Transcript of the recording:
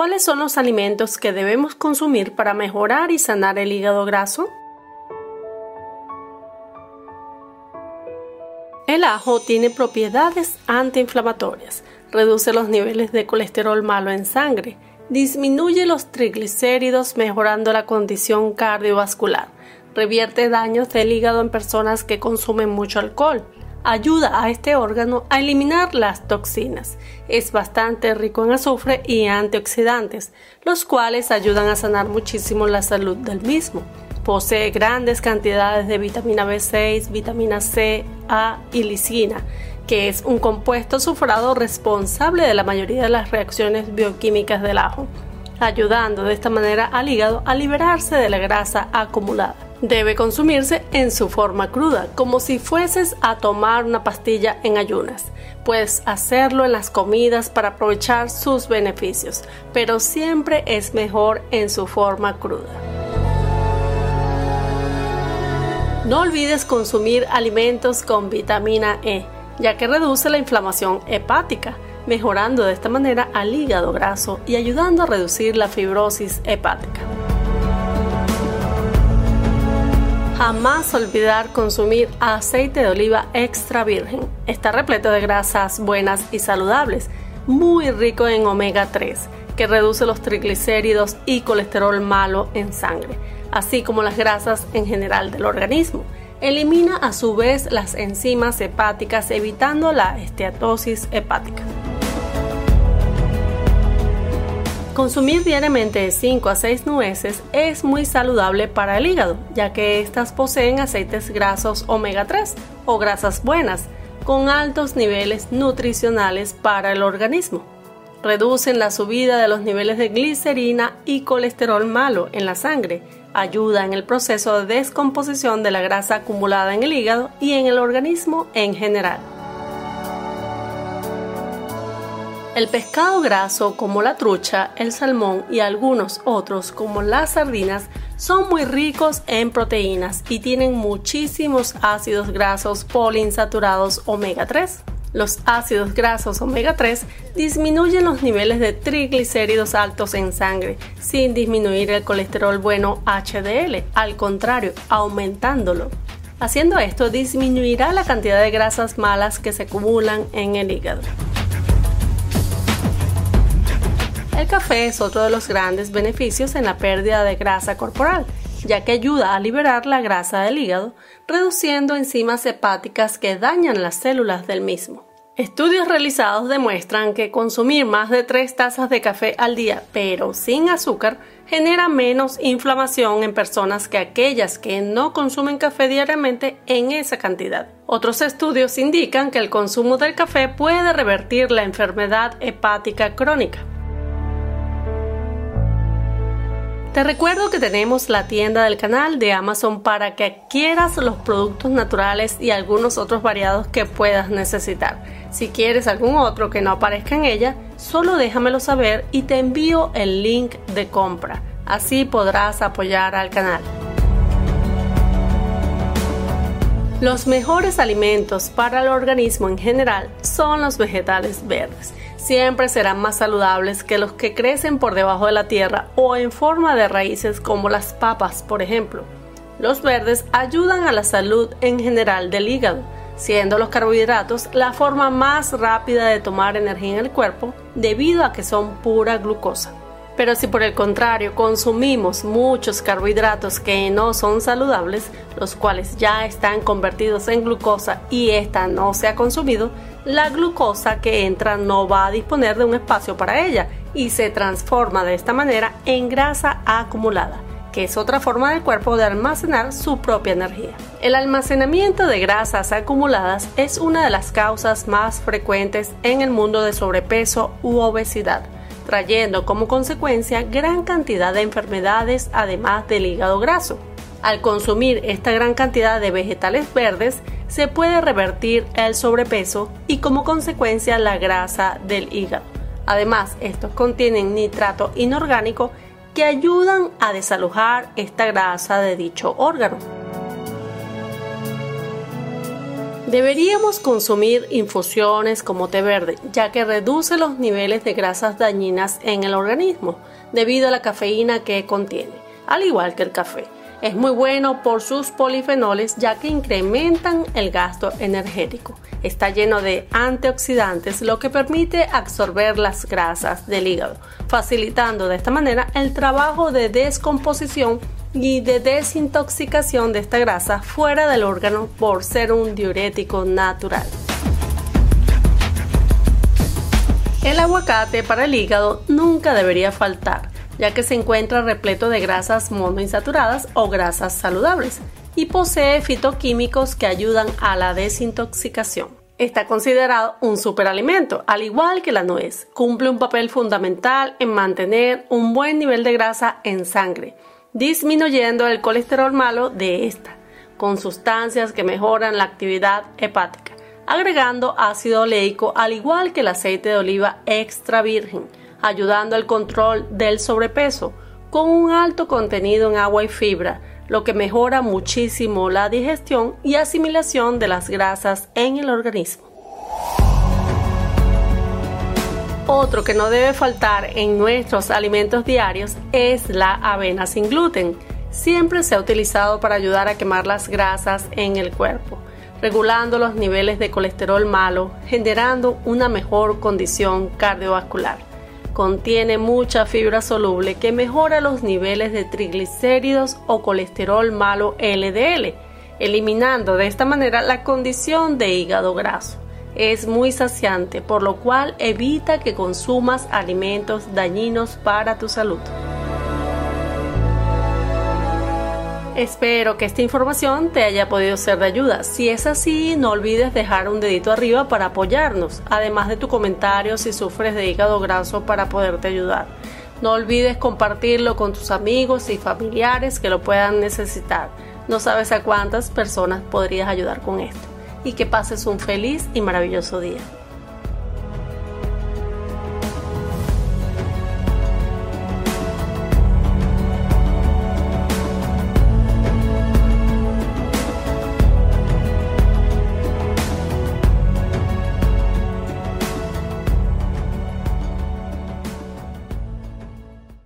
¿Cuáles son los alimentos que debemos consumir para mejorar y sanar el hígado graso? El ajo tiene propiedades antiinflamatorias, reduce los niveles de colesterol malo en sangre, disminuye los triglicéridos mejorando la condición cardiovascular, revierte daños del hígado en personas que consumen mucho alcohol, ayuda a este órgano a eliminar las toxinas. Es bastante rico en azufre y antioxidantes, los cuales ayudan a sanar muchísimo la salud del mismo. Posee grandes cantidades de vitamina B6, vitamina C, A y lisina, que es un compuesto sufrado responsable de la mayoría de las reacciones bioquímicas del ajo, ayudando de esta manera al hígado a liberarse de la grasa acumulada. Debe consumirse en su forma cruda, como si fueses a tomar una pastilla en ayunas. Puedes hacerlo en las comidas para aprovechar sus beneficios, pero siempre es mejor en su forma cruda. No olvides consumir alimentos con vitamina E, ya que reduce la inflamación hepática, mejorando de esta manera al hígado graso y ayudando a reducir la fibrosis hepática. Jamás olvidar consumir aceite de oliva extra virgen. Está repleto de grasas buenas y saludables, muy rico en omega 3, que reduce los triglicéridos y colesterol malo en sangre, así como las grasas en general del organismo. Elimina a su vez las enzimas hepáticas evitando la esteatosis hepática. Consumir diariamente 5 a 6 nueces es muy saludable para el hígado, ya que estas poseen aceites grasos omega 3 o grasas buenas, con altos niveles nutricionales para el organismo. Reducen la subida de los niveles de glicerina y colesterol malo en la sangre, ayuda en el proceso de descomposición de la grasa acumulada en el hígado y en el organismo en general. El pescado graso como la trucha, el salmón y algunos otros como las sardinas son muy ricos en proteínas y tienen muchísimos ácidos grasos poliinsaturados omega 3. Los ácidos grasos omega 3 disminuyen los niveles de triglicéridos altos en sangre sin disminuir el colesterol bueno HDL, al contrario, aumentándolo. Haciendo esto disminuirá la cantidad de grasas malas que se acumulan en el hígado. El café es otro de los grandes beneficios en la pérdida de grasa corporal, ya que ayuda a liberar la grasa del hígado, reduciendo enzimas hepáticas que dañan las células del mismo. Estudios realizados demuestran que consumir más de 3 tazas de café al día, pero sin azúcar, genera menos inflamación en personas que aquellas que no consumen café diariamente en esa cantidad. Otros estudios indican que el consumo del café puede revertir la enfermedad hepática crónica. Te recuerdo que tenemos la tienda del canal de Amazon para que adquieras los productos naturales y algunos otros variados que puedas necesitar. Si quieres algún otro que no aparezca en ella, solo déjamelo saber y te envío el link de compra. Así podrás apoyar al canal. Los mejores alimentos para el organismo en general son los vegetales verdes siempre serán más saludables que los que crecen por debajo de la tierra o en forma de raíces como las papas, por ejemplo. Los verdes ayudan a la salud en general del hígado, siendo los carbohidratos la forma más rápida de tomar energía en el cuerpo debido a que son pura glucosa. Pero si por el contrario consumimos muchos carbohidratos que no son saludables, los cuales ya están convertidos en glucosa y esta no se ha consumido, la glucosa que entra no va a disponer de un espacio para ella y se transforma de esta manera en grasa acumulada que es otra forma del cuerpo de almacenar su propia energía. El almacenamiento de grasas acumuladas es una de las causas más frecuentes en el mundo de sobrepeso u obesidad trayendo como consecuencia gran cantidad de enfermedades además del hígado graso. Al consumir esta gran cantidad de vegetales verdes, se puede revertir el sobrepeso y como consecuencia la grasa del hígado. Además, estos contienen nitrato inorgánico que ayudan a desalojar esta grasa de dicho órgano. Deberíamos consumir infusiones como té verde, ya que reduce los niveles de grasas dañinas en el organismo debido a la cafeína que contiene, al igual que el café. Es muy bueno por sus polifenoles ya que incrementan el gasto energético. Está lleno de antioxidantes lo que permite absorber las grasas del hígado, facilitando de esta manera el trabajo de descomposición y de desintoxicación de esta grasa fuera del órgano por ser un diurético natural. El aguacate para el hígado nunca debería faltar ya que se encuentra repleto de grasas monoinsaturadas o grasas saludables y posee fitoquímicos que ayudan a la desintoxicación. Está considerado un superalimento, al igual que la nuez. Cumple un papel fundamental en mantener un buen nivel de grasa en sangre, disminuyendo el colesterol malo de esta, con sustancias que mejoran la actividad hepática, agregando ácido oleico al igual que el aceite de oliva extra virgen ayudando al control del sobrepeso con un alto contenido en agua y fibra, lo que mejora muchísimo la digestión y asimilación de las grasas en el organismo. Otro que no debe faltar en nuestros alimentos diarios es la avena sin gluten. Siempre se ha utilizado para ayudar a quemar las grasas en el cuerpo, regulando los niveles de colesterol malo, generando una mejor condición cardiovascular. Contiene mucha fibra soluble que mejora los niveles de triglicéridos o colesterol malo LDL, eliminando de esta manera la condición de hígado graso. Es muy saciante, por lo cual evita que consumas alimentos dañinos para tu salud. Espero que esta información te haya podido ser de ayuda. Si es así, no olvides dejar un dedito arriba para apoyarnos, además de tu comentario si sufres de hígado graso para poderte ayudar. No olvides compartirlo con tus amigos y familiares que lo puedan necesitar. No sabes a cuántas personas podrías ayudar con esto. Y que pases un feliz y maravilloso día.